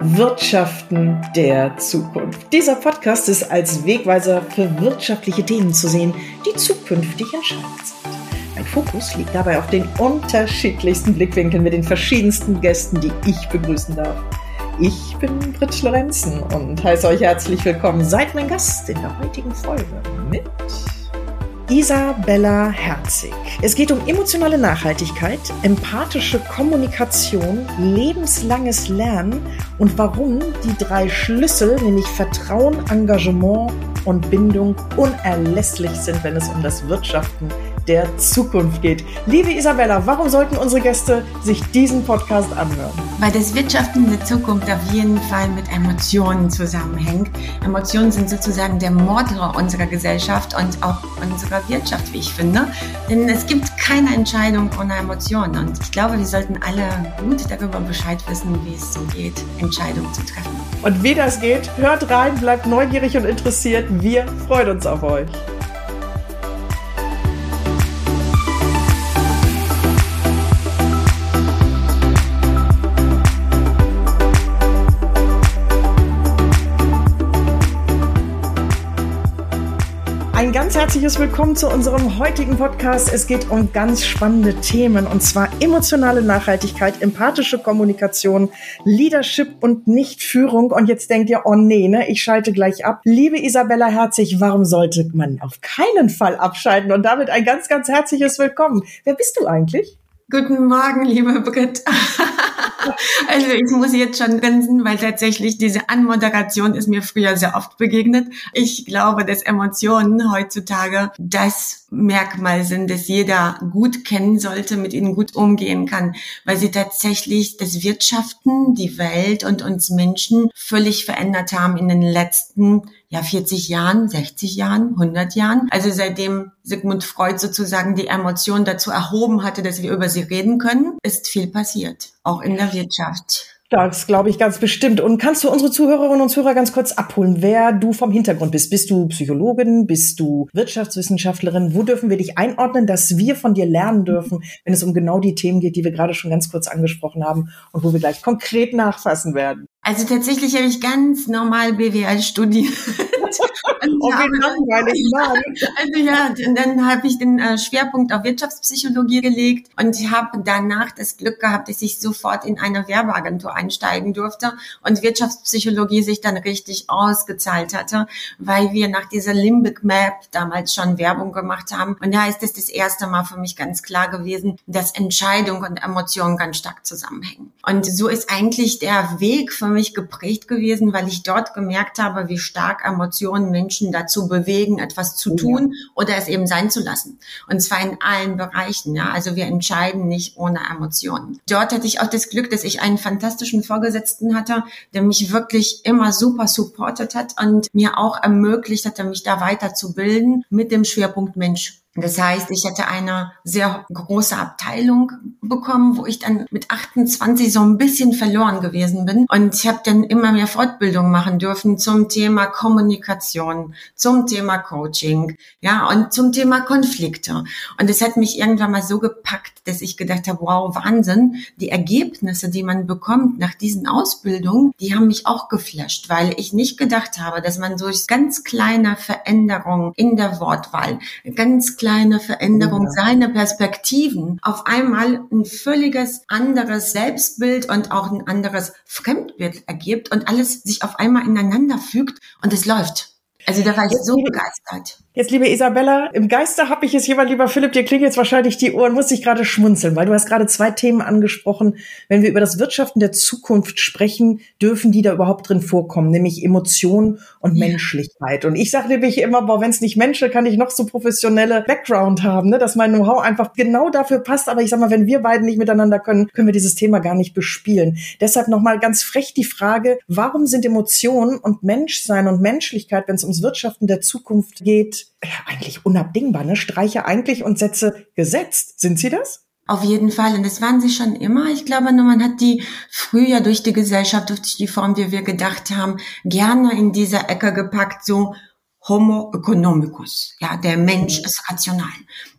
Wirtschaften der Zukunft. Dieser Podcast ist als Wegweiser für wirtschaftliche Themen zu sehen, die zukünftig entscheidend sind. Mein Fokus liegt dabei auf den unterschiedlichsten Blickwinkeln mit den verschiedensten Gästen, die ich begrüßen darf. Ich bin Britt Lorenzen und heiße euch herzlich willkommen. Seid mein Gast in der heutigen Folge mit Isabella Herzig. Es geht um emotionale Nachhaltigkeit, empathische Kommunikation, lebenslanges Lernen und warum die drei Schlüssel, nämlich Vertrauen, Engagement und Bindung, unerlässlich sind, wenn es um das Wirtschaften der Zukunft geht. Liebe Isabella, warum sollten unsere Gäste sich diesen Podcast anhören? Weil das Wirtschaften der Zukunft auf jeden Fall mit Emotionen zusammenhängt. Emotionen sind sozusagen der Motor unserer Gesellschaft und auch unserer Wirtschaft, wie ich finde. Denn es gibt keine Entscheidung ohne Emotionen. Und ich glaube, wir sollten alle gut darüber Bescheid wissen, wie es so geht, Entscheidungen zu treffen. Und wie das geht, hört rein, bleibt neugierig und interessiert. Wir freuen uns auf euch. Ein ganz herzliches Willkommen zu unserem heutigen Podcast. Es geht um ganz spannende Themen und zwar emotionale Nachhaltigkeit, empathische Kommunikation, Leadership und Nichtführung. Und jetzt denkt ihr, oh nee, ne, ich schalte gleich ab. Liebe Isabella Herzig, warum sollte man auf keinen Fall abschalten? Und damit ein ganz, ganz herzliches Willkommen. Wer bist du eigentlich? Guten Morgen, liebe Britt. Also ich muss jetzt schon grinsen, weil tatsächlich diese Anmoderation ist mir früher sehr oft begegnet. Ich glaube, dass Emotionen heutzutage das Merkmal sind, das jeder gut kennen sollte, mit ihnen gut umgehen kann, weil sie tatsächlich das Wirtschaften, die Welt und uns Menschen völlig verändert haben in den letzten ja 40 Jahren, 60 Jahren, 100 Jahren. Also seitdem Sigmund Freud sozusagen die Emotion dazu erhoben hatte, dass wir über sie reden können, ist viel passiert, auch in der Wirtschaft. Das glaube ich ganz bestimmt. Und kannst du unsere Zuhörerinnen und Zuhörer ganz kurz abholen, wer du vom Hintergrund bist? Bist du Psychologin? Bist du Wirtschaftswissenschaftlerin? Wo dürfen wir dich einordnen, dass wir von dir lernen dürfen, wenn es um genau die Themen geht, die wir gerade schon ganz kurz angesprochen haben und wo wir gleich konkret nachfassen werden? Also tatsächlich habe ich ganz normal BWL studiert. oh, wie langweilig, Also ja, dann habe ich den äh, Schwerpunkt auf Wirtschaftspsychologie gelegt und habe danach das Glück gehabt, dass ich sofort in eine Werbeagentur einsteigen durfte und Wirtschaftspsychologie sich dann richtig ausgezahlt hatte, weil wir nach dieser Limbic Map damals schon Werbung gemacht haben. Und da ist es das erste Mal für mich ganz klar gewesen, dass Entscheidung und Emotion ganz stark zusammenhängen. Und so ist eigentlich der Weg für mich geprägt gewesen, weil ich dort gemerkt habe, wie stark Emotionen Menschen dazu bewegen, etwas zu tun ja. oder es eben sein zu lassen. Und zwar in allen Bereichen. Ja, also wir entscheiden nicht ohne Emotionen. Dort hatte ich auch das Glück, dass ich einen fantastischen Vorgesetzten hatte, der mich wirklich immer super supportet hat und mir auch ermöglicht hatte, mich da weiterzubilden mit dem Schwerpunkt Mensch. Das heißt, ich hätte eine sehr große Abteilung bekommen, wo ich dann mit 28 so ein bisschen verloren gewesen bin. Und ich habe dann immer mehr Fortbildung machen dürfen zum Thema Kommunikation, zum Thema Coaching, ja, und zum Thema Konflikte. Und es hat mich irgendwann mal so gepackt, dass ich gedacht habe, wow, Wahnsinn, die Ergebnisse, die man bekommt nach diesen Ausbildungen, die haben mich auch geflasht, weil ich nicht gedacht habe, dass man durch ganz kleine Veränderungen in der Wortwahl, ganz kleine Veränderung, ja. seine Perspektiven auf einmal ein völliges anderes Selbstbild und auch ein anderes Fremdbild ergibt und alles sich auf einmal ineinander fügt und es läuft. Also da war ich so begeistert. Jetzt, liebe Isabella, im Geiste habe ich es jemand, lieber Philipp, dir klingen jetzt wahrscheinlich die Ohren, muss ich gerade schmunzeln, weil du hast gerade zwei Themen angesprochen. Wenn wir über das Wirtschaften der Zukunft sprechen, dürfen die da überhaupt drin vorkommen, nämlich Emotion und ja. Menschlichkeit. Und ich sage nämlich immer, boah, wenn es nicht Mensch, kann ich noch so professionelle Background haben, ne, dass mein Know-how einfach genau dafür passt. Aber ich sag mal, wenn wir beiden nicht miteinander können, können wir dieses Thema gar nicht bespielen. Deshalb nochmal ganz frech die Frage, warum sind Emotionen und Menschsein und Menschlichkeit, wenn es ums Wirtschaften der Zukunft geht, ja, eigentlich unabdingbar, ne? Streiche eigentlich und Sätze gesetzt. Sind sie das? Auf jeden Fall. Und das waren sie schon immer. Ich glaube nur, man hat die früher durch die Gesellschaft, durch die Form, wie wir gedacht haben, gerne in dieser Ecke gepackt, so Homo economicus. Ja, der Mensch ist rational.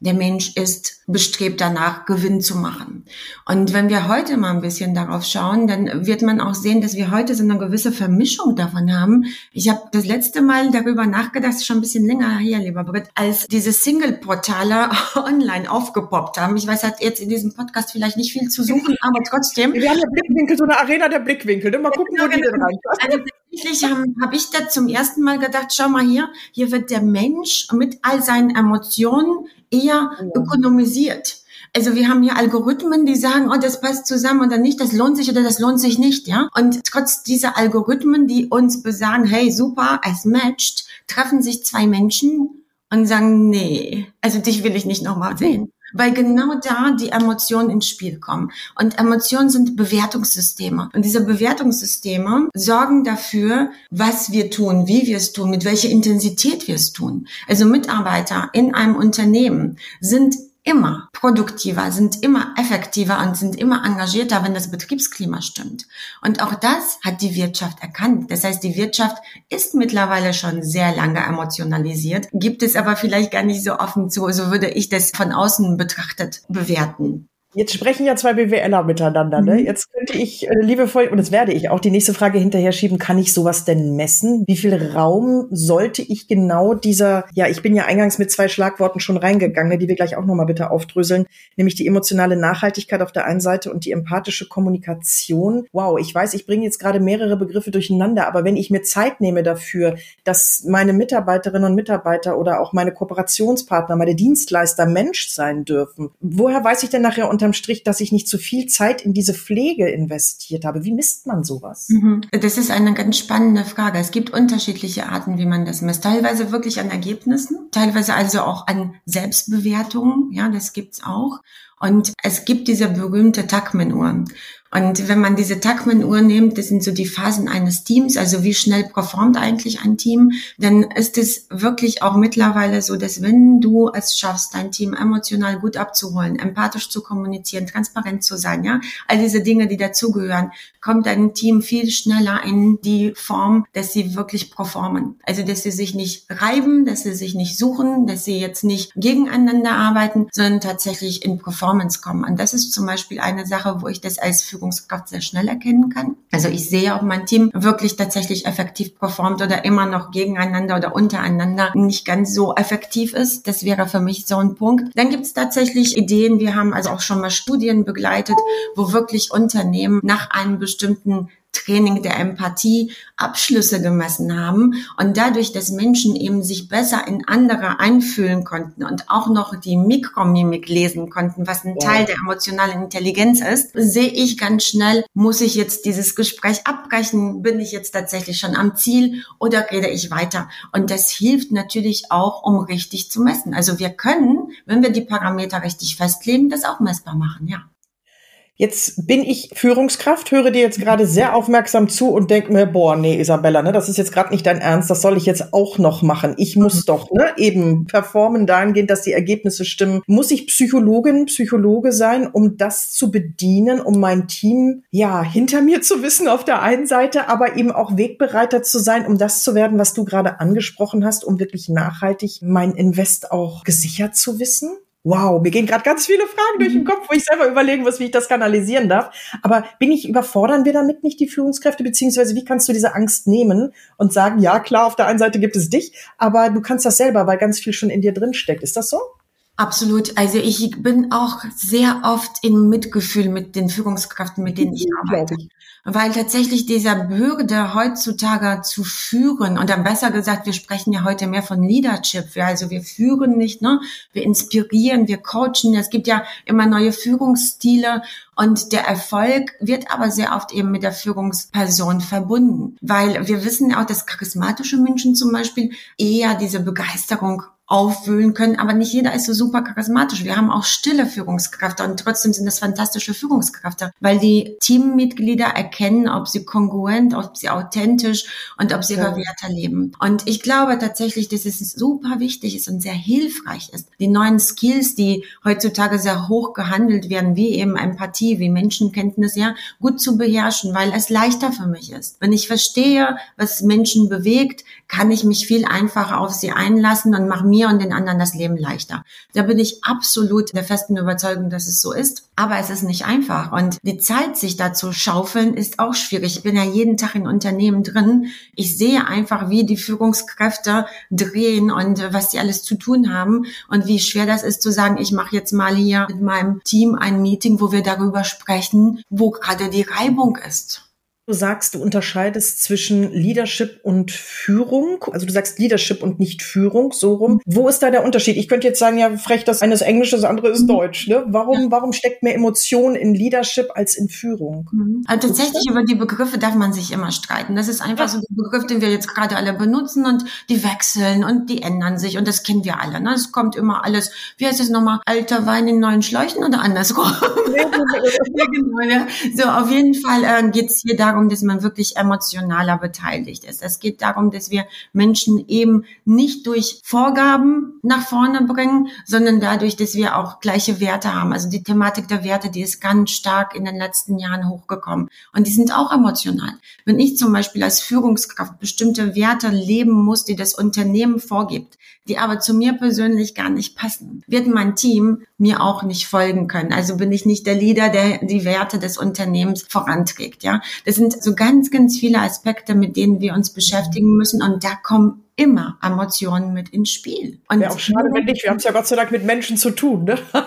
Der Mensch ist bestrebt danach, Gewinn zu machen. Und wenn wir heute mal ein bisschen darauf schauen, dann wird man auch sehen, dass wir heute so eine gewisse Vermischung davon haben. Ich habe das letzte Mal darüber nachgedacht, schon ein bisschen länger hier, lieber Britt, als diese Single-Portale online aufgepoppt haben. Ich weiß, hat jetzt in diesem Podcast vielleicht nicht viel zu suchen, aber trotzdem. Wir haben ja Blickwinkel, so eine Arena der Blickwinkel. Mal gucken, wo die denn rein. Tatsächlich habe hab ich da zum ersten Mal gedacht, schau mal hier, hier wird der Mensch mit all seinen Emotionen eher ökonomisiert. Also wir haben hier Algorithmen, die sagen, oh, das passt zusammen oder nicht, das lohnt sich oder das lohnt sich nicht, ja. Und trotz dieser Algorithmen, die uns besagen, hey, super, es matcht, treffen sich zwei Menschen und sagen, nee, also dich will ich nicht nochmal sehen weil genau da die Emotionen ins Spiel kommen. Und Emotionen sind Bewertungssysteme. Und diese Bewertungssysteme sorgen dafür, was wir tun, wie wir es tun, mit welcher Intensität wir es tun. Also Mitarbeiter in einem Unternehmen sind immer produktiver, sind immer effektiver und sind immer engagierter, wenn das Betriebsklima stimmt. Und auch das hat die Wirtschaft erkannt. Das heißt, die Wirtschaft ist mittlerweile schon sehr lange emotionalisiert, gibt es aber vielleicht gar nicht so offen zu. So würde ich das von außen betrachtet bewerten. Jetzt sprechen ja zwei BWLer miteinander. Ne? Mhm. Jetzt könnte ich äh, liebevoll, und das werde ich auch, die nächste Frage hinterher schieben, kann ich sowas denn messen? Wie viel Raum sollte ich genau dieser, ja, ich bin ja eingangs mit zwei Schlagworten schon reingegangen, ne, die wir gleich auch nochmal bitte aufdröseln, nämlich die emotionale Nachhaltigkeit auf der einen Seite und die empathische Kommunikation. Wow, ich weiß, ich bringe jetzt gerade mehrere Begriffe durcheinander, aber wenn ich mir Zeit nehme dafür, dass meine Mitarbeiterinnen und Mitarbeiter oder auch meine Kooperationspartner, meine Dienstleister Mensch sein dürfen, woher weiß ich denn nachher unter unterm Strich, dass ich nicht zu viel Zeit in diese Pflege investiert habe. Wie misst man sowas? Mhm. Das ist eine ganz spannende Frage. Es gibt unterschiedliche Arten, wie man das misst. Teilweise wirklich an Ergebnissen, teilweise also auch an Selbstbewertungen. Ja, das gibt's auch. Und es gibt diese berühmte Tuckman-Uhr. Und wenn man diese Tuckman-Uhr nimmt, das sind so die Phasen eines Teams, also wie schnell performt eigentlich ein Team, dann ist es wirklich auch mittlerweile so, dass wenn du es schaffst, dein Team emotional gut abzuholen, empathisch zu kommunizieren, transparent zu sein, ja, all diese Dinge, die dazugehören, kommt dein Team viel schneller in die Form, dass sie wirklich performen. Also, dass sie sich nicht reiben, dass sie sich nicht suchen, dass sie jetzt nicht gegeneinander arbeiten, sondern tatsächlich in Performance kommen. Und das ist zum Beispiel eine Sache, wo ich das als Führung Führungskraft sehr schnell erkennen kann. Also ich sehe, ob mein Team wirklich tatsächlich effektiv performt oder immer noch gegeneinander oder untereinander nicht ganz so effektiv ist. Das wäre für mich so ein Punkt. Dann gibt es tatsächlich Ideen. Wir haben also auch schon mal Studien begleitet, wo wirklich Unternehmen nach einem bestimmten Training der Empathie Abschlüsse gemessen haben und dadurch, dass Menschen eben sich besser in andere einfühlen konnten und auch noch die Mikromimik lesen konnten, was ein Teil der emotionalen Intelligenz ist, sehe ich ganz schnell, muss ich jetzt dieses Gespräch abbrechen, bin ich jetzt tatsächlich schon am Ziel oder rede ich weiter? Und das hilft natürlich auch, um richtig zu messen. Also wir können, wenn wir die Parameter richtig festlegen, das auch messbar machen, ja. Jetzt bin ich Führungskraft, höre dir jetzt gerade sehr aufmerksam zu und denke mir, boah, nee, Isabella, ne, das ist jetzt gerade nicht dein Ernst, das soll ich jetzt auch noch machen. Ich muss mhm. doch ne, eben performen dahingehend, dass die Ergebnisse stimmen. Muss ich Psychologin, Psychologe sein, um das zu bedienen, um mein Team ja hinter mir zu wissen auf der einen Seite, aber eben auch Wegbereiter zu sein, um das zu werden, was du gerade angesprochen hast, um wirklich nachhaltig mein Invest auch gesichert zu wissen? Wow, mir gehen gerade ganz viele Fragen durch den mhm. Kopf, wo ich selber überlegen muss, wie ich das kanalisieren darf. Aber bin ich, überfordern wir damit nicht die Führungskräfte, beziehungsweise wie kannst du diese Angst nehmen und sagen, ja klar, auf der einen Seite gibt es dich, aber du kannst das selber, weil ganz viel schon in dir drin steckt. Ist das so? Absolut. Also ich bin auch sehr oft in Mitgefühl mit den Führungskräften, mit denen ich arbeite. Weil tatsächlich dieser Bürger heutzutage zu führen, und dann besser gesagt, wir sprechen ja heute mehr von Leadership. Also wir führen nicht, ne? Wir inspirieren, wir coachen. Es gibt ja immer neue Führungsstile und der Erfolg wird aber sehr oft eben mit der Führungsperson verbunden, weil wir wissen auch, dass charismatische Menschen zum Beispiel eher diese Begeisterung aufwühlen können, aber nicht jeder ist so super charismatisch. Wir haben auch stille Führungskräfte und trotzdem sind das fantastische Führungskräfte, weil die Teammitglieder erkennen, ob sie kongruent, ob sie authentisch und ob sie ihre Werte leben. Und ich glaube tatsächlich, dass es super wichtig ist und sehr hilfreich ist. Die neuen Skills, die heutzutage sehr hoch gehandelt werden, wie eben Empathie, wie Menschenkenntnis, ja, gut zu beherrschen, weil es leichter für mich ist. Wenn ich verstehe, was Menschen bewegt, kann ich mich viel einfacher auf sie einlassen und mache mir und den anderen das Leben leichter. Da bin ich absolut der festen Überzeugung, dass es so ist. Aber es ist nicht einfach. Und die Zeit, sich da zu schaufeln, ist auch schwierig. Ich bin ja jeden Tag in Unternehmen drin. Ich sehe einfach, wie die Führungskräfte drehen und was sie alles zu tun haben und wie schwer das ist zu sagen, ich mache jetzt mal hier mit meinem Team ein Meeting, wo wir darüber sprechen, wo gerade die Reibung ist. Du sagst, du unterscheidest zwischen Leadership und Führung. Also du sagst Leadership und nicht Führung, so rum. Wo ist da der Unterschied? Ich könnte jetzt sagen, ja, frech, das eine ist Englisch, das andere ist Deutsch. Ne? Warum, warum steckt mehr Emotion in Leadership als in Führung? Mhm. Also tatsächlich über die Begriffe darf man sich immer streiten. Das ist einfach so der Begriff, den wir jetzt gerade alle benutzen und die wechseln und die ändern sich und das kennen wir alle. Ne? Es kommt immer alles, wie heißt es nochmal, alter Wein in neuen Schläuchen oder andersrum? Genau, so, auf jeden Fall äh, geht es hier darum, darum, dass man wirklich emotionaler beteiligt ist. Es geht darum, dass wir Menschen eben nicht durch Vorgaben nach vorne bringen, sondern dadurch, dass wir auch gleiche Werte haben. Also die Thematik der Werte, die ist ganz stark in den letzten Jahren hochgekommen. Und die sind auch emotional. Wenn ich zum Beispiel als Führungskraft bestimmte Werte leben muss, die das Unternehmen vorgibt, die aber zu mir persönlich gar nicht passen, wird mein Team mir auch nicht folgen können. Also bin ich nicht der Leader, der die Werte des Unternehmens voranträgt. Ja, das sind so ganz, ganz viele Aspekte, mit denen wir uns beschäftigen müssen. Und da kommen immer Emotionen mit ins Spiel. Und ja, auch schade, wenn nicht. Wir haben es ja Gott sei Dank mit Menschen zu tun. Ne? Ja.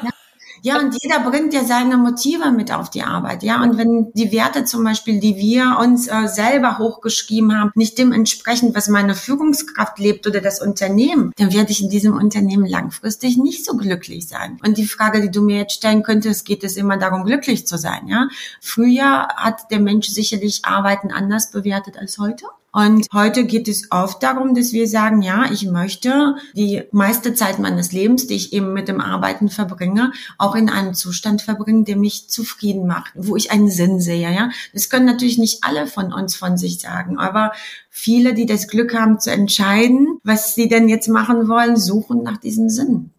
Ja, und jeder bringt ja seine Motive mit auf die Arbeit. Ja, und wenn die Werte zum Beispiel, die wir uns äh, selber hochgeschrieben haben, nicht dem entsprechen, was meine Führungskraft lebt oder das Unternehmen, dann werde ich in diesem Unternehmen langfristig nicht so glücklich sein. Und die Frage, die du mir jetzt stellen könntest, geht es immer darum, glücklich zu sein. Ja, früher hat der Mensch sicherlich Arbeiten anders bewertet als heute. Und heute geht es oft darum, dass wir sagen, ja, ich möchte die meiste Zeit meines Lebens, die ich eben mit dem Arbeiten verbringe, auch in einem Zustand verbringen, der mich zufrieden macht, wo ich einen Sinn sehe, ja. Das können natürlich nicht alle von uns von sich sagen, aber viele, die das Glück haben zu entscheiden, was sie denn jetzt machen wollen, suchen nach diesem Sinn.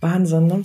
Wahnsinn, ne?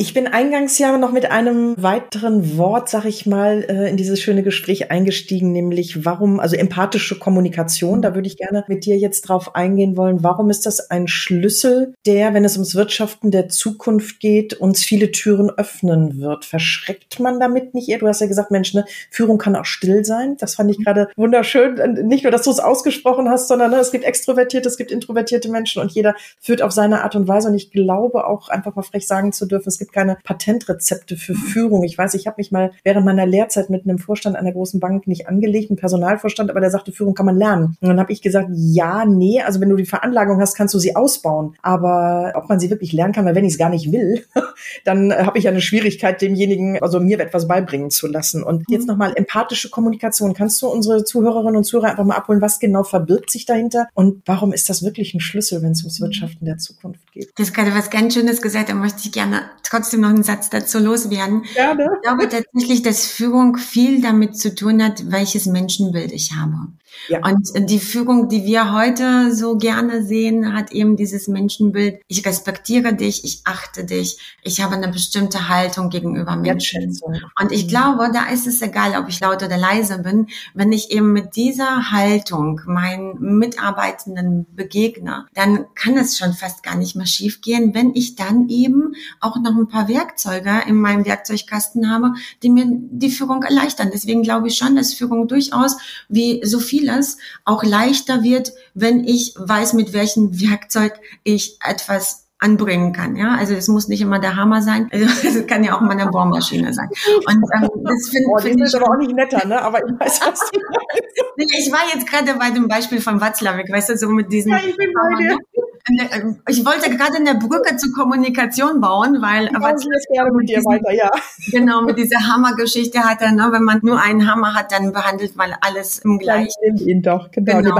Ich bin eingangs ja noch mit einem weiteren Wort, sag ich mal, äh, in dieses schöne Gespräch eingestiegen, nämlich warum, also empathische Kommunikation. Da würde ich gerne mit dir jetzt drauf eingehen wollen. Warum ist das ein Schlüssel, der, wenn es ums Wirtschaften der Zukunft geht, uns viele Türen öffnen wird? Verschreckt man damit nicht eher? Du hast ja gesagt, Mensch, ne, Führung kann auch still sein. Das fand ich gerade wunderschön. Nicht nur, dass du es ausgesprochen hast, sondern ne, es gibt extrovertierte, es gibt introvertierte Menschen und jeder führt auf seine Art und Weise. Und ich glaube auch einfach mal frech sagen zu dürfen, es gibt gibt keine Patentrezepte für Führung. Ich weiß, ich habe mich mal während meiner Lehrzeit mit einem Vorstand einer großen Bank nicht angelegt, ein Personalvorstand, aber der sagte, Führung kann man lernen. Und dann habe ich gesagt, ja, nee, also wenn du die Veranlagung hast, kannst du sie ausbauen. Aber ob man sie wirklich lernen kann, weil wenn ich es gar nicht will, dann äh, habe ich eine Schwierigkeit, demjenigen, also mir etwas beibringen zu lassen. Und jetzt mhm. nochmal empathische Kommunikation. Kannst du unsere Zuhörerinnen und Zuhörer einfach mal abholen, was genau verbirgt sich dahinter und warum ist das wirklich ein Schlüssel, wenn es ums Wirtschaften der Zukunft geht? Das ist gerade was ganz Schönes gesagt, da möchte ich gerne trotzdem noch einen Satz dazu loswerden. Gerne. Ich glaube tatsächlich, dass Führung viel damit zu tun hat, welches Menschenbild ich habe. Ja. Und die Führung, die wir heute so gerne sehen, hat eben dieses Menschenbild. Ich respektiere dich, ich achte dich, ich habe eine bestimmte Haltung gegenüber Menschen. Und ich glaube, da ist es egal, ob ich laut oder leise bin, wenn ich eben mit dieser Haltung meinen Mitarbeitenden begegne, dann kann es schon fast gar nicht mehr schiefgehen, wenn ich dann eben auch noch ein paar Werkzeuge in meinem Werkzeugkasten habe, die mir die Führung erleichtern. Deswegen glaube ich schon, dass Führung durchaus wie so viel vieles auch leichter wird, wenn ich weiß, mit welchem Werkzeug ich etwas anbringen kann. Ja, also es muss nicht immer der Hammer sein. Also es kann ja auch mal eine Bohrmaschine sein. Und ähm, das finde oh, find ich aber auch nicht netter, ne? Aber ich weiß, was. Ich war jetzt gerade bei dem Beispiel von Watzlawick, weißt du, so mit diesen. Ja, ich bin bei dir. Äh, ich wollte gerade eine Brücke zur Kommunikation bauen, weil ich was das gerne mit dir weiter, ja. Genau, mit dieser Hammergeschichte hat er, ne, wenn man nur einen Hammer hat, dann behandelt man alles im gleichen. Dann ihn doch, genau. genau.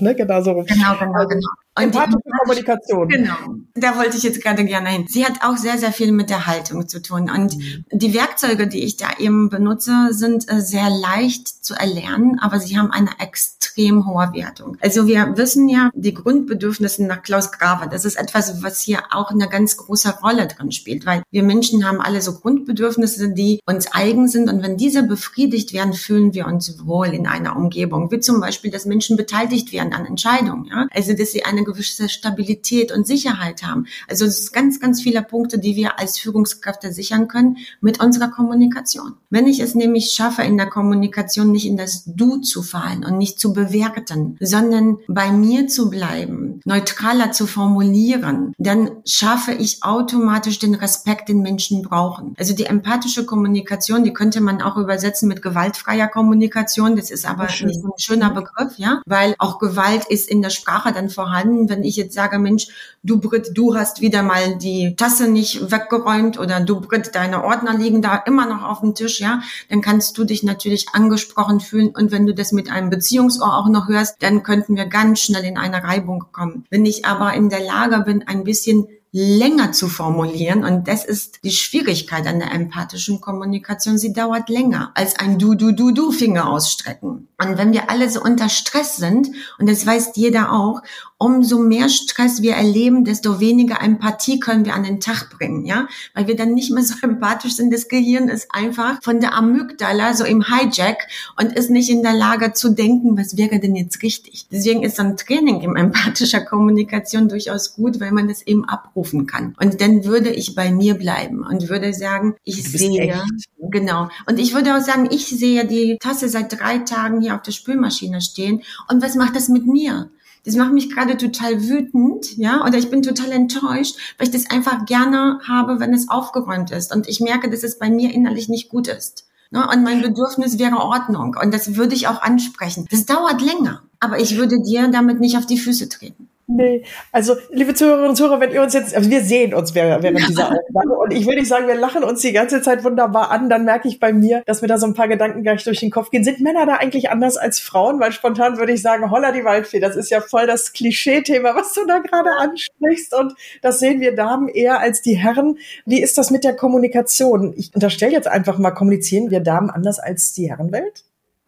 Ne? Genau, so. genau, genau, genau. Und Empathische Kommunikation. Genau. Da wollte ich jetzt gerade gerne hin. Sie hat auch sehr, sehr viel mit der Haltung zu tun. Und mhm. die Werkzeuge, die ich da eben benutze, sind äh, sehr leicht zu erlernen, aber sie haben eine extrem hohe Wertung. Also wir wissen ja, die Grundbedürfnisse nach Klaus Graver, das ist etwas, was hier auch eine ganz große Rolle drin spielt, weil wir Menschen haben alle so Grundbedürfnisse, die uns eigen sind. Und wenn diese befriedigt werden, fühlen wir uns wohl in einer Umgebung. Wie zum Beispiel, dass Menschen beteiligt werden an Entscheidungen. Ja? Also, dass sie eine gewisse Stabilität und Sicherheit haben. Also es ist ganz, ganz viele Punkte, die wir als Führungskräfte sichern können mit unserer Kommunikation. Wenn ich es nämlich schaffe, in der Kommunikation nicht in das Du zu fallen und nicht zu bewerten, sondern bei mir zu bleiben, neutraler zu formulieren, dann schaffe ich automatisch den Respekt, den Menschen brauchen. Also die empathische Kommunikation, die könnte man auch übersetzen mit gewaltfreier Kommunikation. Das ist aber nicht so ein schöner Begriff, ja, weil auch Gewalt ist in der Sprache dann vorhanden. Wenn ich jetzt sage, Mensch, du Brit, du hast wieder mal die Tasse nicht weggeräumt oder du Brit, deine Ordner liegen da immer noch auf dem Tisch, ja, dann kannst du dich natürlich angesprochen fühlen. Und wenn du das mit einem Beziehungsohr auch noch hörst, dann könnten wir ganz schnell in eine Reibung kommen. Wenn ich aber in der Lage bin, ein bisschen länger zu formulieren. Und das ist die Schwierigkeit an der empathischen Kommunikation. Sie dauert länger als ein Du, Du, Du, Du Finger ausstrecken. Und wenn wir alle so unter Stress sind, und das weiß jeder auch, umso mehr Stress wir erleben, desto weniger Empathie können wir an den Tag bringen, ja, weil wir dann nicht mehr so empathisch sind. Das Gehirn ist einfach von der Amygdala so im Hijack und ist nicht in der Lage zu denken, was wäre denn jetzt richtig. Deswegen ist so ein Training im empathischer Kommunikation durchaus gut, weil man das eben abrufen kann. Und dann würde ich bei mir bleiben und würde sagen, ich sehe, echt. genau. Und ich würde auch sagen, ich sehe die Tasse seit drei Tagen hier auf der Spülmaschine stehen. Und was macht das mit mir? das macht mich gerade total wütend, ja, oder ich bin total enttäuscht, weil ich das einfach gerne habe, wenn es aufgeräumt ist und ich merke, dass es bei mir innerlich nicht gut ist. Ne? Und mein Bedürfnis wäre Ordnung und das würde ich auch ansprechen. Das dauert länger, aber ich würde dir damit nicht auf die Füße treten. Nee, also liebe Zuhörerinnen und Zuhörer, wenn ihr uns jetzt, also wir sehen uns während, dieser Aufnahme und ich will nicht sagen, wir lachen uns die ganze Zeit wunderbar an, dann merke ich bei mir, dass mir da so ein paar Gedanken gleich durch den Kopf gehen. Sind Männer da eigentlich anders als Frauen? Weil spontan würde ich sagen, holla die Waldfee, das ist ja voll das Klischee-Thema, was du da gerade ansprichst und das sehen wir Damen eher als die Herren. Wie ist das mit der Kommunikation? Ich unterstelle jetzt einfach mal, kommunizieren wir Damen anders als die Herrenwelt?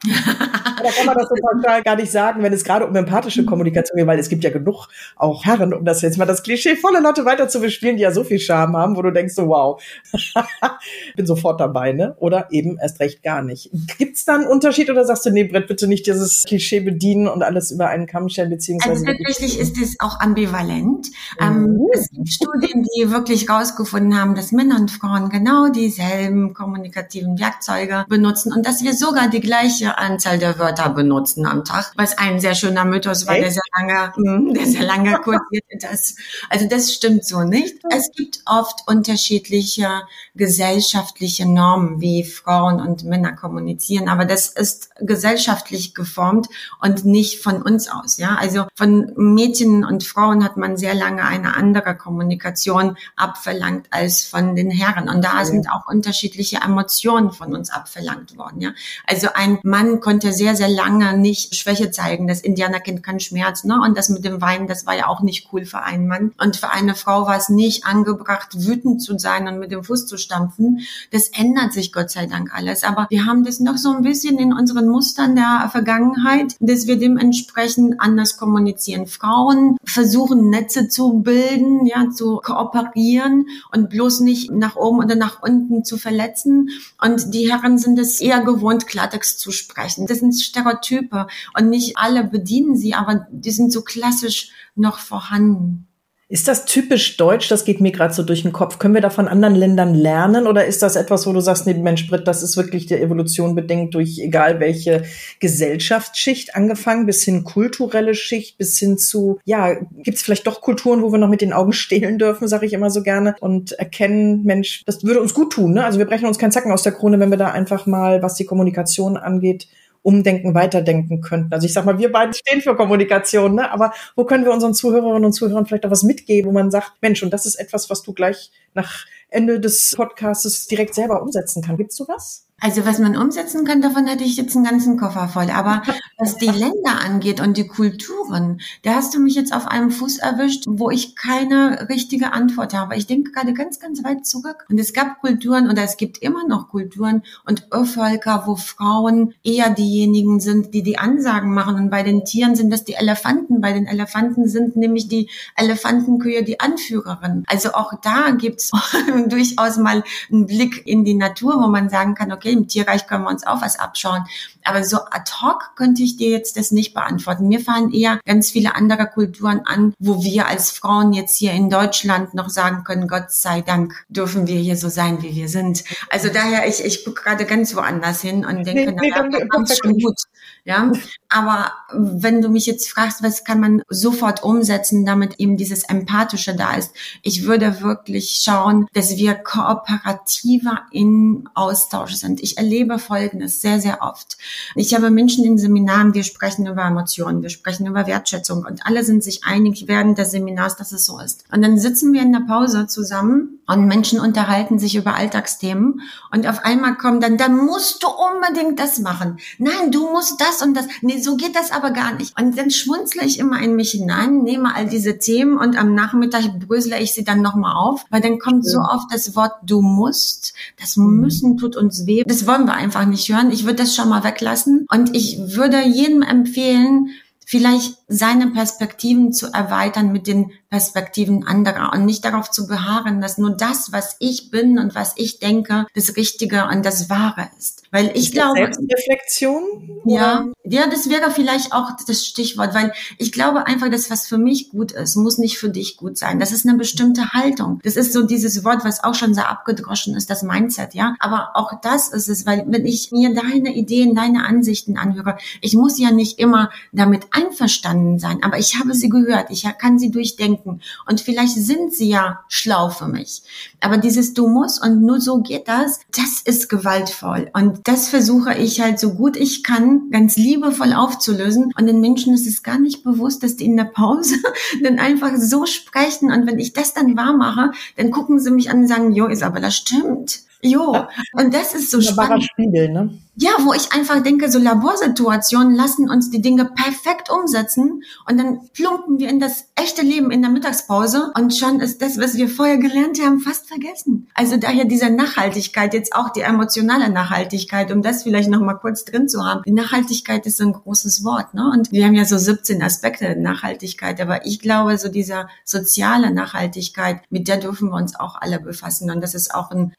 Da kann man das so pauschal gar nicht sagen, wenn es gerade um empathische Kommunikation geht, weil es gibt ja genug auch Herren, um das jetzt mal das Klischee volle Leute weiter zu bespielen, die ja so viel Charme haben, wo du denkst so, wow, bin sofort dabei, ne? Oder eben erst recht gar nicht. Gibt's da einen Unterschied oder sagst du, nee, Brett, bitte nicht dieses Klischee bedienen und alles über einen Kamm stellen, beziehungsweise... Also tatsächlich ist es auch ambivalent. Ähm, mhm. es gibt Studien, die wirklich rausgefunden haben, dass Männer und Frauen genau dieselben kommunikativen Werkzeuge benutzen und dass wir sogar die gleiche gleiche Anzahl der Wörter benutzen am Tag, was ein sehr schöner Mythos war, der sehr lange, hm, der sehr lange kursiert. Das, also das stimmt so nicht. Es gibt oft unterschiedliche gesellschaftliche Normen, wie Frauen und Männer kommunizieren, aber das ist gesellschaftlich geformt und nicht von uns aus. Ja, also von Mädchen und Frauen hat man sehr lange eine andere Kommunikation abverlangt als von den Herren und da sind auch unterschiedliche Emotionen von uns abverlangt worden. Ja, also ein Mann Mann konnte sehr, sehr lange nicht Schwäche zeigen. Das Indianerkind kann Schmerz, ne? Und das mit dem Weinen, das war ja auch nicht cool für einen Mann. Und für eine Frau war es nicht angebracht, wütend zu sein und mit dem Fuß zu stampfen. Das ändert sich Gott sei Dank alles. Aber wir haben das noch so ein bisschen in unseren Mustern der Vergangenheit, dass wir dementsprechend anders kommunizieren. Frauen versuchen Netze zu bilden, ja, zu kooperieren und bloß nicht nach oben oder nach unten zu verletzen. Und die Herren sind es eher gewohnt, Klartext zu sprechen. Das sind Stereotype und nicht alle bedienen sie, aber die sind so klassisch noch vorhanden. Ist das typisch deutsch? Das geht mir gerade so durch den Kopf. Können wir da von anderen Ländern lernen oder ist das etwas, wo du sagst, nee, Mensch, Brit, das ist wirklich der Evolution bedingt durch egal welche Gesellschaftsschicht angefangen, bis hin kulturelle Schicht, bis hin zu, ja, gibt es vielleicht doch Kulturen, wo wir noch mit den Augen stehlen dürfen, sage ich immer so gerne, und erkennen, Mensch, das würde uns gut tun. Ne? Also wir brechen uns keinen Zacken aus der Krone, wenn wir da einfach mal, was die Kommunikation angeht, umdenken, weiterdenken könnten. Also ich sag mal, wir beide stehen für Kommunikation, ne? aber wo können wir unseren Zuhörerinnen und Zuhörern vielleicht auch was mitgeben, wo man sagt, Mensch, und das ist etwas, was du gleich nach Ende des Podcasts direkt selber umsetzen kann. Gibt's du was? Also was man umsetzen kann, davon hätte ich jetzt einen ganzen Koffer voll. Aber was die Länder angeht und die Kulturen, da hast du mich jetzt auf einem Fuß erwischt, wo ich keine richtige Antwort habe. Ich denke gerade ganz, ganz weit zurück. Und es gab Kulturen oder es gibt immer noch Kulturen und Völker, wo Frauen eher diejenigen sind, die die Ansagen machen. Und bei den Tieren sind das die Elefanten. Bei den Elefanten sind nämlich die Elefantenkühe die Anführerin. Also auch da gibt's durchaus mal einen Blick in die Natur, wo man sagen kann, okay, okay, im Tierreich können wir uns auch was abschauen. Aber so ad hoc könnte ich dir jetzt das nicht beantworten. Mir fallen eher ganz viele andere Kulturen an, wo wir als Frauen jetzt hier in Deutschland noch sagen können, Gott sei Dank dürfen wir hier so sein, wie wir sind. Also daher, ich, ich gucke gerade ganz woanders hin und denke, nee, naja, nee, schon gut. Ja, aber wenn du mich jetzt fragst, was kann man sofort umsetzen, damit eben dieses Empathische da ist, ich würde wirklich schauen, dass wir kooperativer im Austausch sind. Ich erlebe Folgendes sehr, sehr oft. Ich habe Menschen in Seminaren, wir sprechen über Emotionen, wir sprechen über Wertschätzung und alle sind sich einig während des Seminars, dass es so ist. Und dann sitzen wir in der Pause zusammen und Menschen unterhalten sich über Alltagsthemen und auf einmal kommen dann, dann musst du unbedingt das machen. Nein, du musst das und das. Nee, so geht das aber gar nicht. Und dann schmunzle ich immer in mich hinein, nehme all diese Themen und am Nachmittag brösle ich sie dann nochmal auf, weil dann kommt so oft das Wort du musst. Das mhm. müssen tut uns weh. Das wollen wir einfach nicht hören. Ich würde das schon mal weglassen. Und ich würde jedem empfehlen, vielleicht seine Perspektiven zu erweitern mit den Perspektiven anderer und nicht darauf zu beharren, dass nur das, was ich bin und was ich denke, das Richtige und das Wahre ist. Weil ich glaube. Selbstreflexion? Ja, ja, das wäre vielleicht auch das Stichwort, weil ich glaube einfach, dass was für mich gut ist, muss nicht für dich gut sein. Das ist eine bestimmte Haltung. Das ist so dieses Wort, was auch schon sehr abgedroschen ist, das Mindset, ja. Aber auch das ist es, weil wenn ich mir deine Ideen, deine Ansichten anhöre, ich muss ja nicht immer damit einverstanden sein, aber ich habe sie gehört, ich kann sie durchdenken und vielleicht sind sie ja schlau für mich. Aber dieses Du musst und nur so geht das, das ist gewaltvoll und das versuche ich halt so gut ich kann, ganz liebevoll aufzulösen. Und den Menschen ist es gar nicht bewusst, dass die in der Pause dann einfach so sprechen. Und wenn ich das dann wahr mache, dann gucken sie mich an und sagen, jo, Isabella, stimmt. Jo, und das ist so spannend. Spiegel, ne? Ja, wo ich einfach denke, so Laborsituationen lassen uns die Dinge perfekt umsetzen und dann plumpen wir in das echte Leben in der Mittagspause und schon ist das, was wir vorher gelernt haben, fast vergessen. Also daher diese Nachhaltigkeit, jetzt auch die emotionale Nachhaltigkeit, um das vielleicht noch mal kurz drin zu haben. Die Nachhaltigkeit ist so ein großes Wort, ne? Und wir haben ja so 17 Aspekte der Nachhaltigkeit, aber ich glaube, so dieser soziale Nachhaltigkeit, mit der dürfen wir uns auch alle befassen und das ist auch ein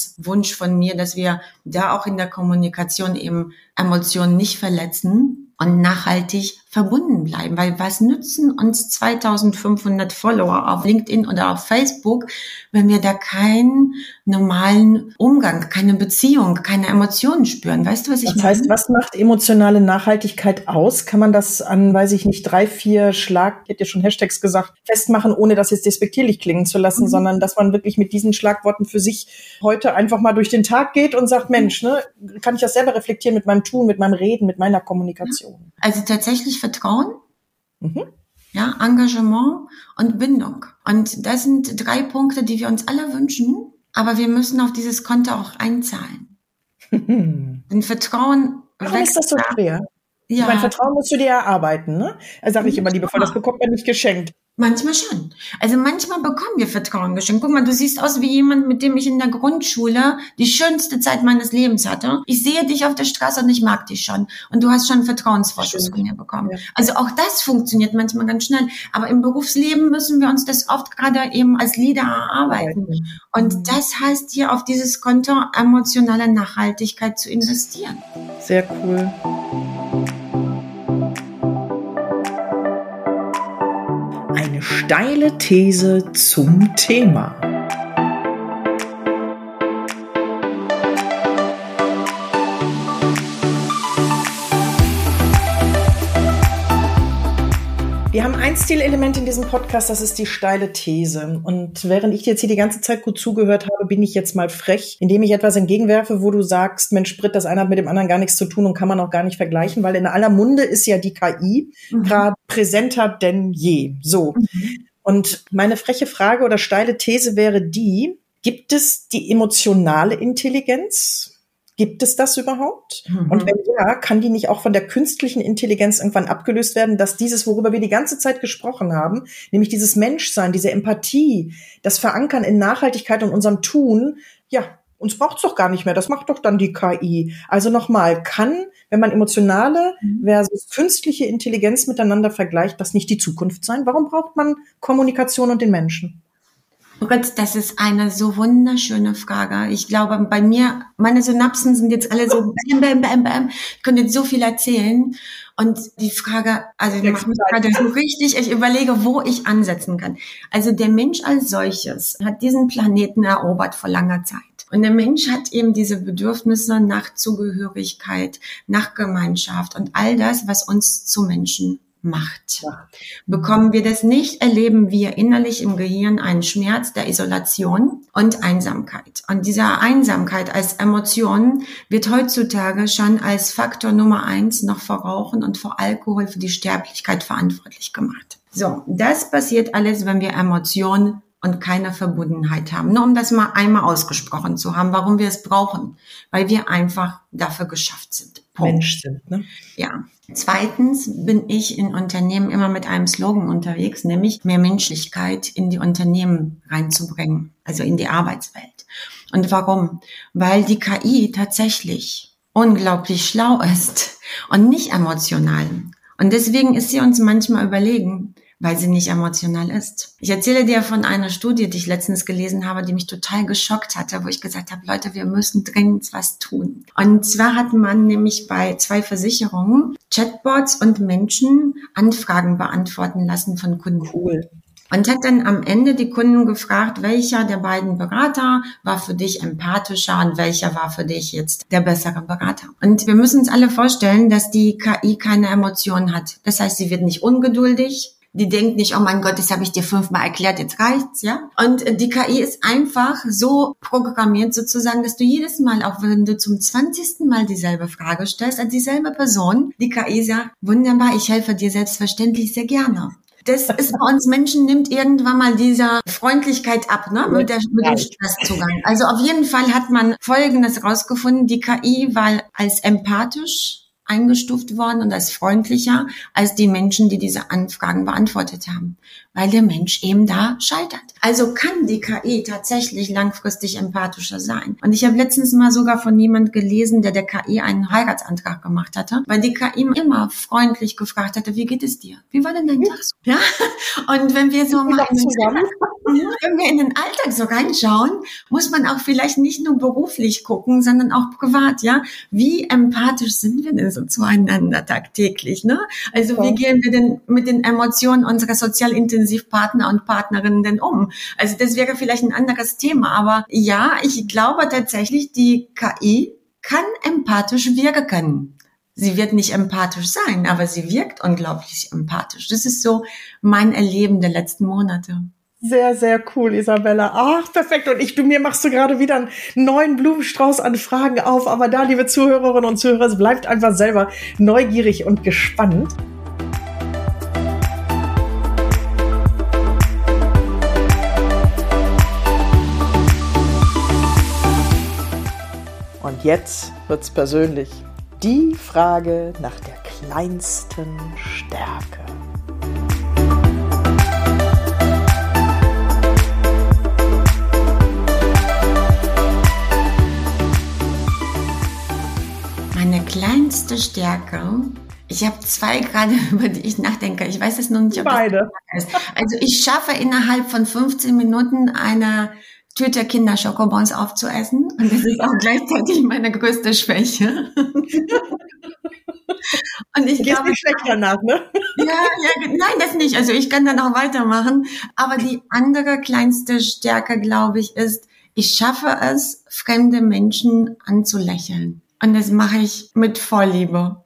Herzenswunsch von mir, dass wir da auch in der Kommunikation Kommunikation eben Emotionen nicht verletzen und nachhaltig verbunden bleiben. Weil was nützen uns 2500 Follower auf LinkedIn oder auf Facebook, wenn wir da keinen normalen Umgang, keine Beziehung, keine Emotionen spüren? Weißt du, was ich das meine? Das heißt, was macht emotionale Nachhaltigkeit aus? Kann man das an, weiß ich nicht, drei, vier Schlag, ich hätte ja schon Hashtags gesagt, festmachen, ohne das jetzt despektierlich klingen zu lassen, mhm. sondern dass man wirklich mit diesen Schlagworten für sich heute einfach mal durch den Tag geht und sagt, Mensch, ne, kann ich das selber reflektieren mit meinem Tun, mit meinem Reden, mit meiner Kommunikation? Also tatsächlich Vertrauen, mhm. ja, Engagement und Bindung. Und das sind drei Punkte, die wir uns alle wünschen, aber wir müssen auf dieses Konto auch einzahlen. Denn Vertrauen Warum ist das so schwer? Ja. Mein Vertrauen musst du dir erarbeiten, ne? Sage ich immer liebevoll, das bekommt man nicht geschenkt. Manchmal schon. Also manchmal bekommen wir Vertrauen geschenkt. Guck mal, du siehst aus wie jemand, mit dem ich in der Grundschule die schönste Zeit meines Lebens hatte. Ich sehe dich auf der Straße und ich mag dich schon. Und du hast schon Vertrauensvorschuss von mir bekommen. Ja. Also auch das funktioniert manchmal ganz schnell. Aber im Berufsleben müssen wir uns das oft gerade eben als Leader erarbeiten. Und mhm. das heißt hier auf dieses Konto emotionale Nachhaltigkeit zu investieren. Sehr cool. Steile These zum Thema. Stilelement in diesem Podcast, das ist die steile These. Und während ich jetzt hier die ganze Zeit gut zugehört habe, bin ich jetzt mal frech, indem ich etwas entgegenwerfe, wo du sagst, Mensch, Sprit, das eine hat mit dem anderen gar nichts zu tun und kann man auch gar nicht vergleichen, weil in aller Munde ist ja die KI mhm. gerade präsenter denn je. So. Mhm. Und meine freche Frage oder steile These wäre die, gibt es die emotionale Intelligenz? Gibt es das überhaupt? Mhm. Und wenn ja, kann die nicht auch von der künstlichen Intelligenz irgendwann abgelöst werden, dass dieses, worüber wir die ganze Zeit gesprochen haben, nämlich dieses Menschsein, diese Empathie, das Verankern in Nachhaltigkeit und unserem Tun, ja, uns braucht's doch gar nicht mehr. Das macht doch dann die KI. Also nochmal, kann, wenn man emotionale mhm. versus künstliche Intelligenz miteinander vergleicht, das nicht die Zukunft sein? Warum braucht man Kommunikation und den Menschen? Gott, das ist eine so wunderschöne Frage. Ich glaube, bei mir, meine Synapsen sind jetzt alle so bam, bam, bam, bam. Ich könnte jetzt so viel erzählen. Und die Frage, also die macht mich gerade so richtig, ich überlege, wo ich ansetzen kann. Also der Mensch als solches hat diesen Planeten erobert vor langer Zeit. Und der Mensch hat eben diese Bedürfnisse nach Zugehörigkeit, nach Gemeinschaft und all das, was uns zu Menschen macht. Bekommen wir das nicht, erleben wir innerlich im Gehirn einen Schmerz der Isolation und Einsamkeit. Und diese Einsamkeit als Emotion wird heutzutage schon als Faktor Nummer eins noch vor Rauchen und vor Alkohol für die Sterblichkeit verantwortlich gemacht. So, das passiert alles, wenn wir Emotionen und keine Verbundenheit haben. Nur um das mal einmal ausgesprochen zu haben, warum wir es brauchen. Weil wir einfach dafür geschafft sind. Mensch sind. Ne? Ja. Zweitens bin ich in Unternehmen immer mit einem Slogan unterwegs, nämlich mehr Menschlichkeit in die Unternehmen reinzubringen, also in die Arbeitswelt. Und warum? Weil die KI tatsächlich unglaublich schlau ist und nicht emotional. Und deswegen ist sie uns manchmal überlegen, weil sie nicht emotional ist. Ich erzähle dir von einer Studie, die ich letztens gelesen habe, die mich total geschockt hatte, wo ich gesagt habe, Leute, wir müssen dringend was tun. Und zwar hat man nämlich bei zwei Versicherungen Chatbots und Menschen Anfragen beantworten lassen von Kunden. Cool und hat dann am Ende die Kunden gefragt, welcher der beiden Berater war für dich empathischer und welcher war für dich jetzt der bessere Berater. Und wir müssen uns alle vorstellen, dass die KI keine Emotionen hat. Das heißt, sie wird nicht ungeduldig, die denkt nicht, oh mein Gott, das habe ich dir fünfmal erklärt, jetzt reicht's, ja. Und die KI ist einfach so programmiert sozusagen, dass du jedes Mal, auch wenn du zum zwanzigsten Mal dieselbe Frage stellst, an dieselbe Person, die KI sagt, wunderbar, ich helfe dir selbstverständlich sehr gerne. Das ist bei uns Menschen nimmt irgendwann mal dieser Freundlichkeit ab, ne, mit, der, mit dem Stresszugang. Also auf jeden Fall hat man Folgendes rausgefunden, die KI war als empathisch eingestuft worden und als freundlicher als die Menschen, die diese Anfragen beantwortet haben, weil der Mensch eben da scheitert. Also kann die KI tatsächlich langfristig empathischer sein. Und ich habe letztens mal sogar von jemand gelesen, der der KI einen Heiratsantrag gemacht hatte, weil die KI immer freundlich gefragt hatte, wie geht es dir? Wie war denn dein Tag so? Ja? Und wenn wir so mal wenn wir in den Alltag so reinschauen, muss man auch vielleicht nicht nur beruflich gucken, sondern auch privat, ja? Wie empathisch sind wir denn so zueinander tagtäglich, ne? Also wie gehen wir denn mit den Emotionen unserer sozial Intensivpartner und Partnerinnen denn um? Also das wäre vielleicht ein anderes Thema, aber ja, ich glaube tatsächlich, die KI kann empathisch wirken. Sie wird nicht empathisch sein, aber sie wirkt unglaublich empathisch. Das ist so mein Erleben der letzten Monate. Sehr, sehr cool, Isabella. Ach, perfekt. Und ich, du mir machst du gerade wieder einen neuen Blumenstrauß an Fragen auf. Aber da, liebe Zuhörerinnen und Zuhörer, es bleibt einfach selber neugierig und gespannt. Und jetzt wird's persönlich. Die Frage nach der kleinsten Stärke. Kleinste Stärke. Ich habe zwei gerade, über die ich nachdenke. Ich weiß es noch nicht, ob Beide. das ist. Also ich schaffe innerhalb von 15 Minuten eine Tüte Kinderschokobons aufzuessen. Und das ist auch gleichzeitig meine größte Schwäche. Und ich glaube, nicht schlecht danach, ne? Ja, ja, nein, das nicht. Also ich kann dann auch weitermachen. Aber die andere kleinste Stärke, glaube ich, ist, ich schaffe es, fremde Menschen anzulächeln. Und das mache ich mit Vorliebe.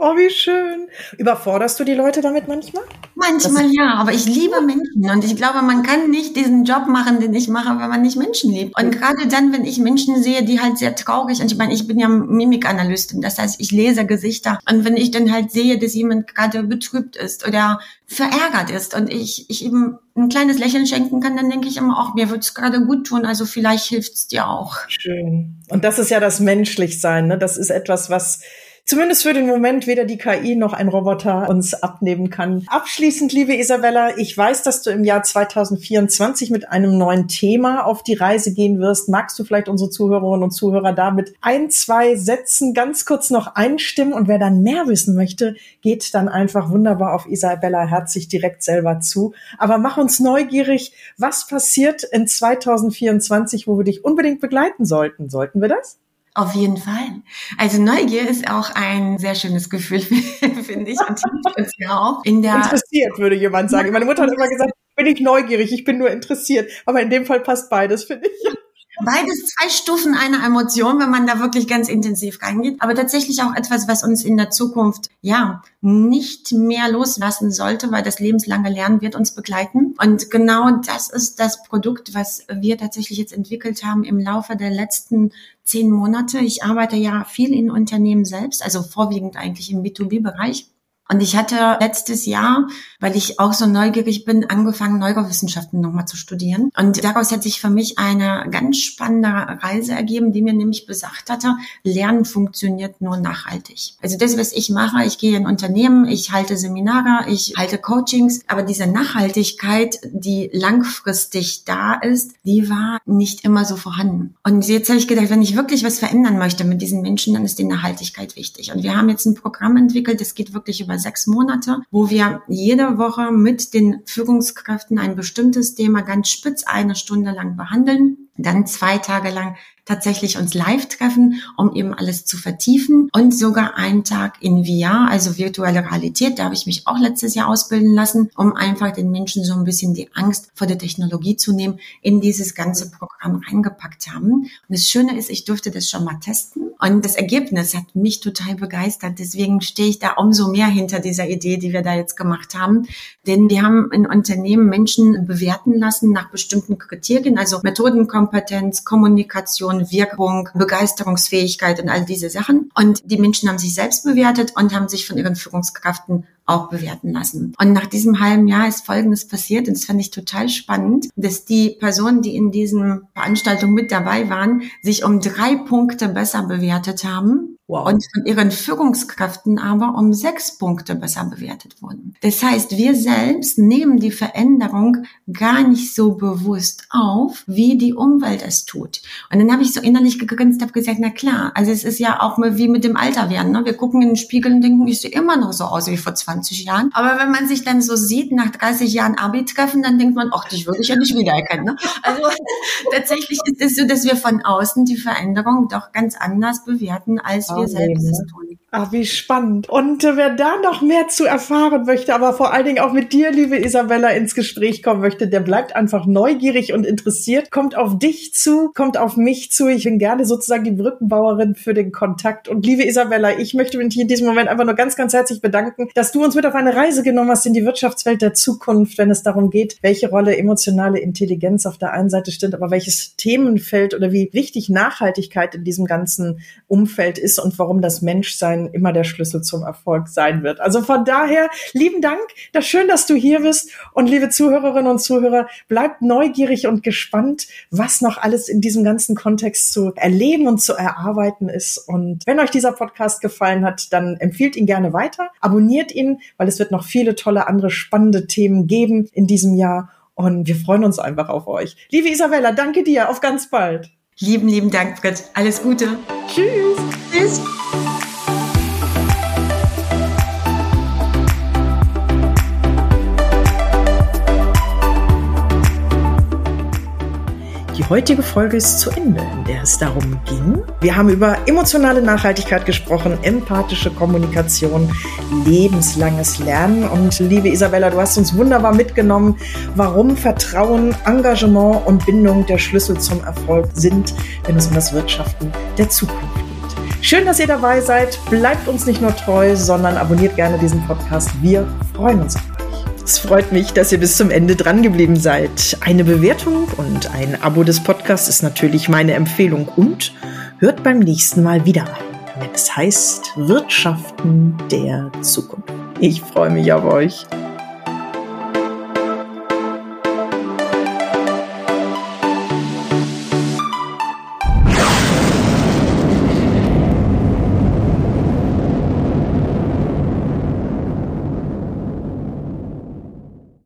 Oh, wie schön. Überforderst du die Leute damit manchmal? Manchmal ja, aber ich liebe Menschen und ich glaube, man kann nicht diesen Job machen, den ich mache, wenn man nicht Menschen liebt. Und gerade dann, wenn ich Menschen sehe, die halt sehr traurig, und ich meine, ich bin ja Mimikanalystin, das heißt, ich lese Gesichter und wenn ich dann halt sehe, dass jemand gerade betrübt ist oder verärgert ist und ich, ich eben ein kleines Lächeln schenken kann, dann denke ich immer, auch mir wird's gerade gut tun, also vielleicht hilft's dir auch. Schön. Und das ist ja das Menschlichsein, ne? Das ist etwas, was zumindest für den Moment weder die KI noch ein Roboter uns abnehmen kann. Abschließend, liebe Isabella, ich weiß, dass du im Jahr 2024 mit einem neuen Thema auf die Reise gehen wirst. Magst du vielleicht unsere Zuhörerinnen und Zuhörer damit ein, zwei Sätzen ganz kurz noch einstimmen? Und wer dann mehr wissen möchte, geht dann einfach wunderbar auf Isabella Herzig direkt selber zu. Aber mach uns neugierig, was passiert in 2024, wo wir dich unbedingt begleiten sollten. Sollten wir das? Auf jeden Fall. Also Neugier ist auch ein sehr schönes Gefühl, finde ich. Und uns ja auch in der interessiert, würde jemand sagen. Meine Mutter hat immer gesagt, bin ich neugierig, ich bin nur interessiert. Aber in dem Fall passt beides, finde ich. Beides zwei Stufen einer Emotion, wenn man da wirklich ganz intensiv reingeht. Aber tatsächlich auch etwas, was uns in der Zukunft, ja, nicht mehr loslassen sollte, weil das lebenslange Lernen wird uns begleiten. Und genau das ist das Produkt, was wir tatsächlich jetzt entwickelt haben im Laufe der letzten zehn Monate. Ich arbeite ja viel in Unternehmen selbst, also vorwiegend eigentlich im B2B-Bereich. Und ich hatte letztes Jahr, weil ich auch so neugierig bin, angefangen, Neurowissenschaften nochmal zu studieren. Und daraus hat sich für mich eine ganz spannende Reise ergeben, die mir nämlich besagt hatte, Lernen funktioniert nur nachhaltig. Also das, was ich mache, ich gehe in Unternehmen, ich halte Seminare, ich halte Coachings, aber diese Nachhaltigkeit, die langfristig da ist, die war nicht immer so vorhanden. Und jetzt habe ich gedacht, wenn ich wirklich was verändern möchte mit diesen Menschen, dann ist die Nachhaltigkeit wichtig. Und wir haben jetzt ein Programm entwickelt, das geht wirklich über sechs Monate, wo wir jede Woche mit den Führungskräften ein bestimmtes Thema ganz spitz eine Stunde lang behandeln, dann zwei Tage lang tatsächlich uns live treffen, um eben alles zu vertiefen und sogar einen Tag in VR, also virtuelle Realität. Da habe ich mich auch letztes Jahr ausbilden lassen, um einfach den Menschen so ein bisschen die Angst vor der Technologie zu nehmen, in dieses ganze Programm reingepackt haben. Und das Schöne ist, ich durfte das schon mal testen und das Ergebnis hat mich total begeistert. Deswegen stehe ich da umso mehr hinter dieser Idee, die wir da jetzt gemacht haben. Denn wir haben in Unternehmen Menschen bewerten lassen nach bestimmten Kriterien, also Methodenkompetenz, Kommunikation, Wirkung, Begeisterungsfähigkeit und all diese Sachen. Und die Menschen haben sich selbst bewertet und haben sich von ihren Führungskräften auch bewerten lassen. Und nach diesem halben Jahr ist Folgendes passiert und das fand ich total spannend, dass die Personen, die in diesen Veranstaltungen mit dabei waren, sich um drei Punkte besser bewertet haben Wow. Und von ihren Führungskräften aber um sechs Punkte besser bewertet wurden. Das heißt, wir selbst nehmen die Veränderung gar nicht so bewusst auf, wie die Umwelt es tut. Und dann habe ich so innerlich gegrinst, habe gesagt, na klar, also es ist ja auch wie mit dem Alter werden. Ne? Wir gucken in den Spiegel und denken, ich sehe immer noch so aus wie vor 20 Jahren. Aber wenn man sich dann so sieht, nach 30 Jahren Abi treffen, dann denkt man, ach, dich würde ich ja nicht wiedererkennen. Ne? Also tatsächlich ist es so, dass wir von außen die Veränderung doch ganz anders bewerten, als wir selbst tun. Ach, wie spannend. Und äh, wer da noch mehr zu erfahren möchte, aber vor allen Dingen auch mit dir, liebe Isabella, ins Gespräch kommen möchte, der bleibt einfach neugierig und interessiert, kommt auf dich zu, kommt auf mich zu. Ich bin gerne sozusagen die Brückenbauerin für den Kontakt. Und liebe Isabella, ich möchte mich in diesem Moment einfach nur ganz, ganz herzlich bedanken, dass du uns mit auf eine Reise genommen hast in die Wirtschaftswelt der Zukunft, wenn es darum geht, welche Rolle emotionale Intelligenz auf der einen Seite stimmt, aber welches Themenfeld oder wie wichtig Nachhaltigkeit in diesem ganzen Umfeld ist und warum das Menschsein Sein immer der Schlüssel zum Erfolg sein wird. Also von daher, lieben Dank, das schön, dass du hier bist und liebe Zuhörerinnen und Zuhörer, bleibt neugierig und gespannt, was noch alles in diesem ganzen Kontext zu erleben und zu erarbeiten ist. Und wenn euch dieser Podcast gefallen hat, dann empfiehlt ihn gerne weiter, abonniert ihn, weil es wird noch viele tolle andere spannende Themen geben in diesem Jahr. Und wir freuen uns einfach auf euch. Liebe Isabella, danke dir. Auf ganz bald. Lieben, lieben Dank, Fritz. Alles Gute. Tschüss. Tschüss. Heutige Folge ist zu Ende, in der es darum ging. Wir haben über emotionale Nachhaltigkeit gesprochen, empathische Kommunikation, lebenslanges Lernen. Und liebe Isabella, du hast uns wunderbar mitgenommen, warum Vertrauen, Engagement und Bindung der Schlüssel zum Erfolg sind, wenn es um das Wirtschaften der Zukunft geht. Schön, dass ihr dabei seid. Bleibt uns nicht nur treu, sondern abonniert gerne diesen Podcast. Wir freuen uns auf euch. Es freut mich, dass ihr bis zum Ende dran geblieben seid. Eine Bewertung und ein Abo des Podcasts ist natürlich meine Empfehlung und hört beim nächsten Mal wieder rein, wenn es heißt Wirtschaften der Zukunft. Ich freue mich auf euch.